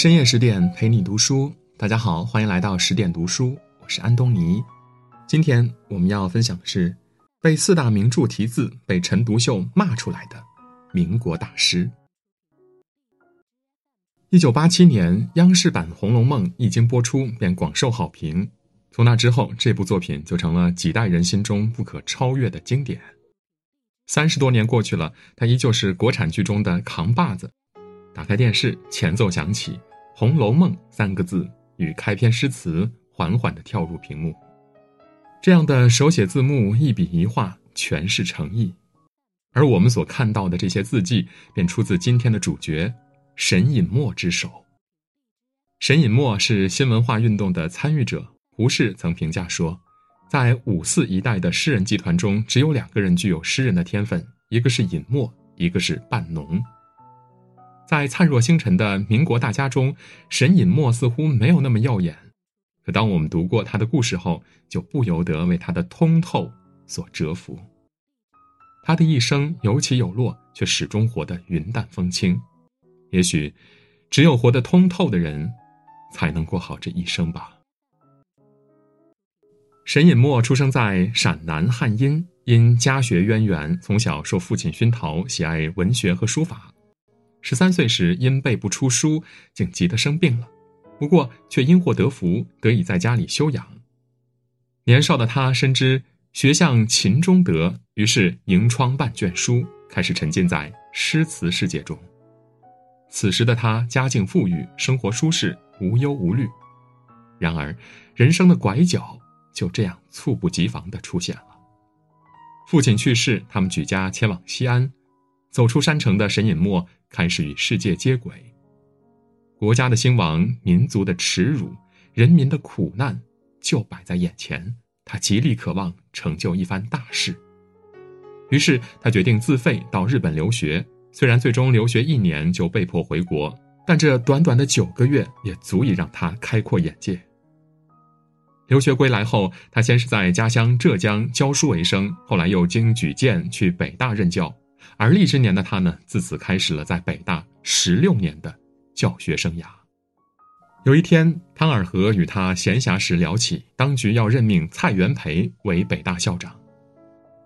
深夜十点陪你读书，大家好，欢迎来到十点读书，我是安东尼。今天我们要分享的是被四大名著题字、被陈独秀骂出来的民国大师。一九八七年，央视版《红楼梦》一经播出便广受好评，从那之后，这部作品就成了几代人心中不可超越的经典。三十多年过去了，它依旧是国产剧中的扛把子。打开电视，前奏响起，《红楼梦》三个字与开篇诗词缓缓地跳入屏幕。这样的手写字幕，一笔一画，全是诚意。而我们所看到的这些字迹，便出自今天的主角沈尹默之手。沈尹默是新文化运动的参与者。胡适曾评价说，在五四一代的诗人集团中，只有两个人具有诗人的天分，一个是尹默，一个是半农。在灿若星辰的民国大家中，沈尹默似乎没有那么耀眼。可当我们读过他的故事后，就不由得为他的通透所折服。他的一生有起有落，却始终活得云淡风轻。也许，只有活得通透的人，才能过好这一生吧。沈尹默出生在陕南汉阴，因家学渊源，从小受父亲熏陶，喜爱文学和书法。十三岁时，因背不出书，竟急得生病了。不过，却因祸得福，得以在家里休养。年少的他深知学向勤中得，于是迎窗半卷书，开始沉浸在诗词世界中。此时的他家境富裕，生活舒适，无忧无虑。然而，人生的拐角就这样猝不及防地出现了。父亲去世，他们举家迁往西安。走出山城的沈尹默。开始与世界接轨，国家的兴亡、民族的耻辱、人民的苦难，就摆在眼前。他极力渴望成就一番大事，于是他决定自费到日本留学。虽然最终留学一年就被迫回国，但这短短的九个月也足以让他开阔眼界。留学归来后，他先是在家乡浙江教书为生，后来又经举荐去北大任教。而立之年的他呢，自此开始了在北大十六年的教学生涯。有一天，汤尔和与他闲暇时聊起，当局要任命蔡元培为北大校长。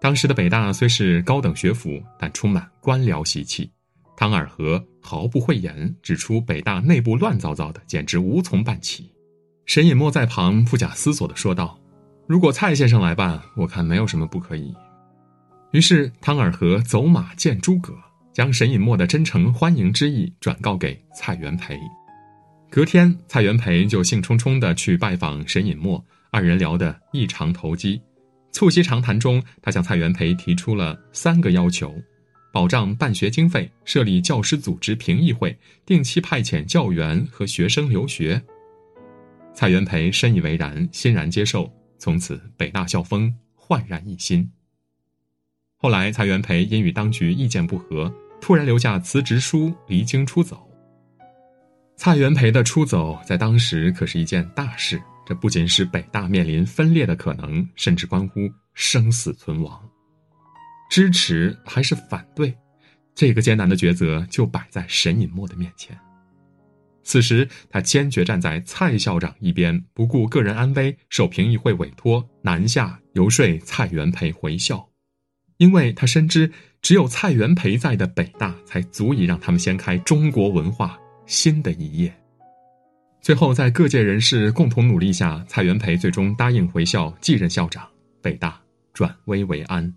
当时的北大虽是高等学府，但充满官僚习气。汤尔和毫不讳言，指出北大内部乱糟糟的，简直无从办起。沈尹默在旁不假思索地说道：“如果蔡先生来办，我看没有什么不可以。”于是汤尔和走马见诸葛，将沈尹默的真诚欢迎之意转告给蔡元培。隔天，蔡元培就兴冲冲地去拜访沈尹默，二人聊得异常投机。促膝长谈中，他向蔡元培提出了三个要求：保障办学经费，设立教师组织评议会，定期派遣教员和学生留学。蔡元培深以为然，欣然接受。从此，北大校风焕然一新。后来，蔡元培因与当局意见不合，突然留下辞职书，离京出走。蔡元培的出走在当时可是一件大事，这不仅使北大面临分裂的可能，甚至关乎生死存亡。支持还是反对，这个艰难的抉择就摆在沈尹默的面前。此时，他坚决站在蔡校长一边，不顾个人安危，受评议会委托南下游说蔡元培回校。因为他深知，只有蔡元培在的北大，才足以让他们掀开中国文化新的一页。最后，在各界人士共同努力下，蔡元培最终答应回校继任校长，北大转危为安。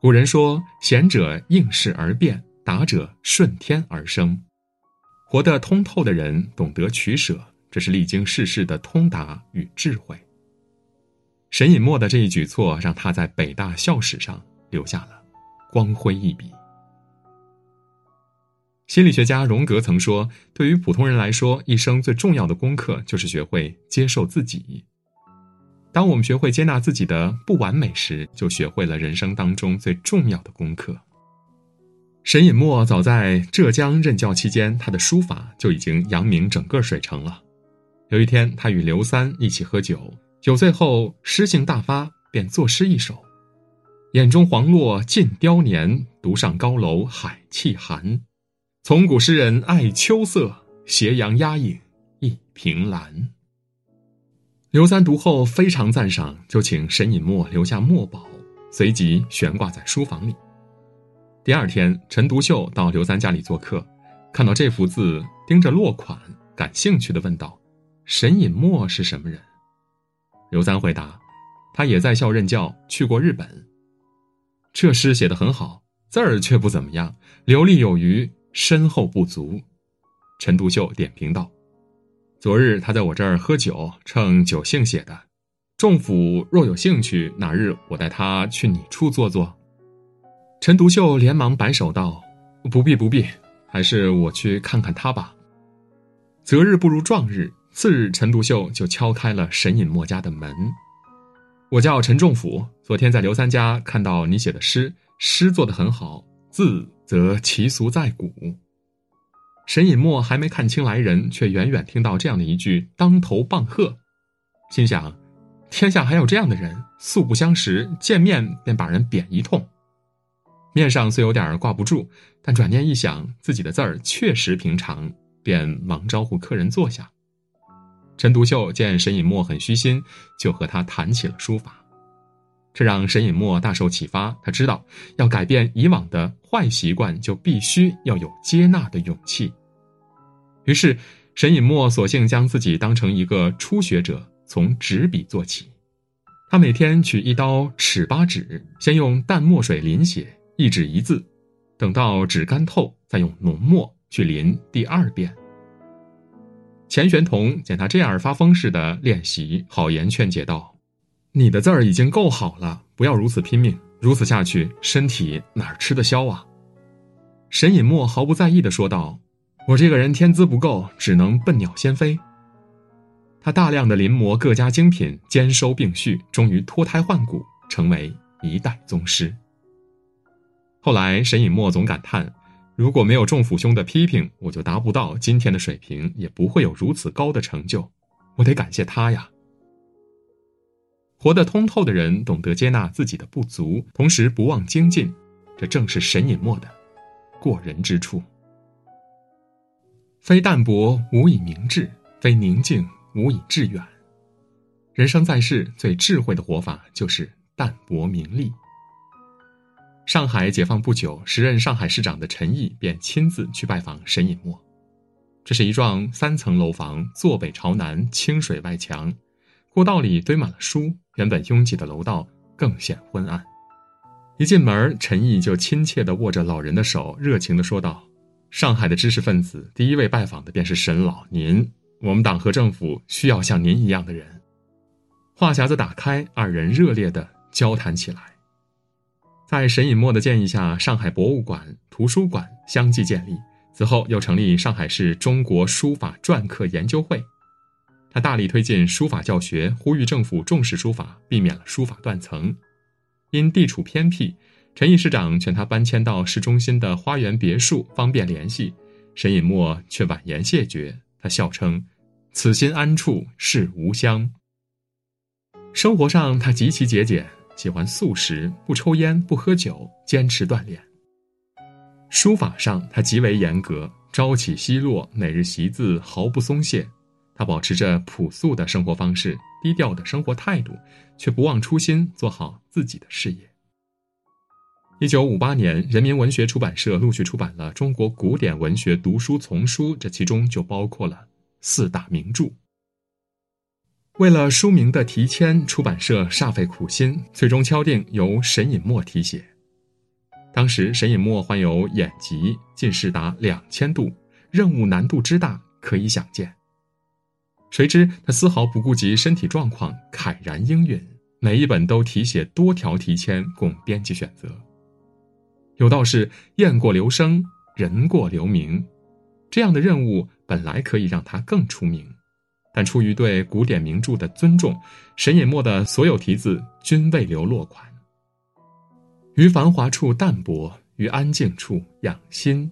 古人说：“贤者应势而变，达者顺天而生。”活得通透的人，懂得取舍，这是历经世事的通达与智慧。沈尹默的这一举措，让他在北大校史上留下了光辉一笔。心理学家荣格曾说：“对于普通人来说，一生最重要的功课就是学会接受自己。当我们学会接纳自己的不完美时，就学会了人生当中最重要的功课。”沈尹默早在浙江任教期间，他的书法就已经扬名整个水城了。有一天，他与刘三一起喝酒。酒醉后诗兴大发，便作诗一首：“眼中黄落尽凋年，独上高楼海气寒。从古诗人爱秋色，斜阳压影一凭栏。刘三读后非常赞赏，就请沈尹默留下墨宝，随即悬挂在书房里。第二天，陈独秀到刘三家里做客，看到这幅字，盯着落款，感兴趣的问道：“沈尹默是什么人？”刘三回答：“他也在校任教，去过日本。”这诗写得很好，字儿却不怎么样，流利有余，深厚不足。陈独秀点评道。昨日他在我这儿喝酒，趁酒兴写的。仲甫若有兴趣，哪日我带他去你处坐坐。陈独秀连忙摆手道：“不必不必，还是我去看看他吧。”择日不如撞日，次日陈独秀就敲开了沈尹默家的门。我叫陈仲甫，昨天在刘三家看到你写的诗，诗做得很好，字则奇俗在骨。沈尹默还没看清来人，却远远听到这样的一句“当头棒喝”，心想：天下还有这样的人，素不相识，见面便把人贬一通。面上虽有点挂不住，但转念一想，自己的字儿确实平常，便忙招呼客人坐下。陈独秀见沈尹默很虚心，就和他谈起了书法，这让沈尹默大受启发。他知道，要改变以往的坏习惯，就必须要有接纳的勇气。于是，沈尹默索性将自己当成一个初学者，从纸笔做起。他每天取一刀尺八纸，先用淡墨水临写一纸一字，等到纸干透，再用浓墨去临第二遍。钱玄同见他这样发疯似的练习，好言劝解道：“你的字儿已经够好了，不要如此拼命，如此下去，身体哪儿吃得消啊？”沈尹默毫不在意的说道。我这个人天资不够，只能笨鸟先飞。他大量的临摹各家精品，兼收并蓄，终于脱胎换骨，成为一代宗师。后来，沈尹默总感叹：如果没有仲甫兄的批评，我就达不到今天的水平，也不会有如此高的成就。我得感谢他呀！活得通透的人，懂得接纳自己的不足，同时不忘精进，这正是沈尹默的过人之处。非淡泊无以明志，非宁静无以致远。人生在世，最智慧的活法就是淡泊名利。上海解放不久，时任上海市长的陈毅便亲自去拜访沈尹默。这是一幢三层楼房，坐北朝南，清水外墙，过道里堆满了书，原本拥挤的楼道更显昏暗。一进门，陈毅就亲切地握着老人的手，热情地说道。上海的知识分子第一位拜访的便是沈老您，我们党和政府需要像您一样的人。话匣子打开，二人热烈的交谈起来。在沈尹默的建议下，上海博物馆、图书馆相继建立，此后又成立上海市中国书法篆刻研究会。他大力推进书法教学，呼吁政府重视书法，避免了书法断层。因地处偏僻。陈毅市长劝他搬迁到市中心的花园别墅，方便联系。沈尹默却婉言谢绝。他笑称：“此心安处是吾乡。”生活上，他极其节俭，喜欢素食，不抽烟，不喝酒，坚持锻炼。书法上，他极为严格，朝起夕落，每日习字，毫不松懈。他保持着朴素的生活方式，低调的生活态度，却不忘初心，做好自己的事业。一九五八年，人民文学出版社陆续出版了《中国古典文学读书丛书》，这其中就包括了四大名著。为了书名的题签，出版社煞费苦心，最终敲定由沈尹默题写。当时，沈尹默患有眼疾，近视达两千度，任务难度之大可以想见。谁知他丝毫不顾及身体状况，慨然应允，每一本都题写多条题签供编辑选择。有道是“雁过留声，人过留名”，这样的任务本来可以让他更出名，但出于对古典名著的尊重，沈尹默的所有题字均未留落款。于繁华处淡泊，于安静处养心，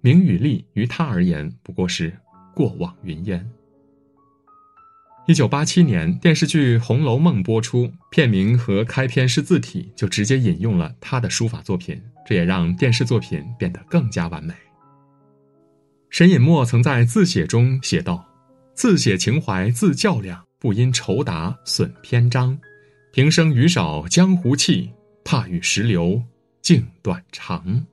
名与利于他而言不过是过往云烟。一九八七年，电视剧《红楼梦》播出，片名和开篇是字体就直接引用了他的书法作品。这也让电视作品变得更加完美。沈尹默曾在自写中写道：“自写情怀自较量，不因酬答损篇章。平生语少江湖气，怕与时流径短长。”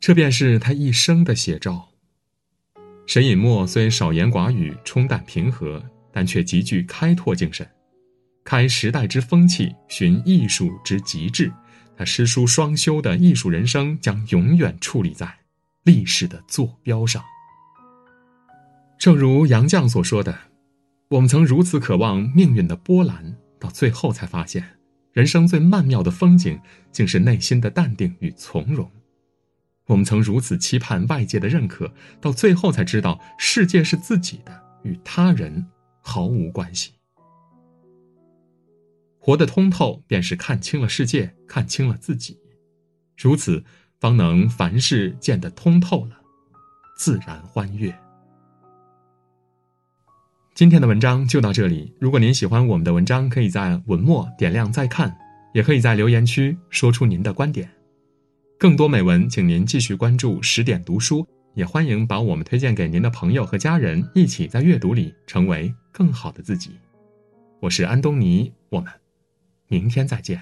这便是他一生的写照。沈尹默虽少言寡语、冲淡平和，但却极具开拓精神，开时代之风气，寻艺术之极致。他诗书双修的艺术人生将永远矗立在历史的坐标上。正如杨绛所说的：“我们曾如此渴望命运的波澜，到最后才发现，人生最曼妙的风景，竟是内心的淡定与从容。我们曾如此期盼外界的认可，到最后才知道，世界是自己的，与他人毫无关系。”活得通透，便是看清了世界，看清了自己，如此，方能凡事见得通透了，自然欢悦。今天的文章就到这里。如果您喜欢我们的文章，可以在文末点亮再看，也可以在留言区说出您的观点。更多美文，请您继续关注十点读书，也欢迎把我们推荐给您的朋友和家人，一起在阅读里成为更好的自己。我是安东尼，我们。明天再见。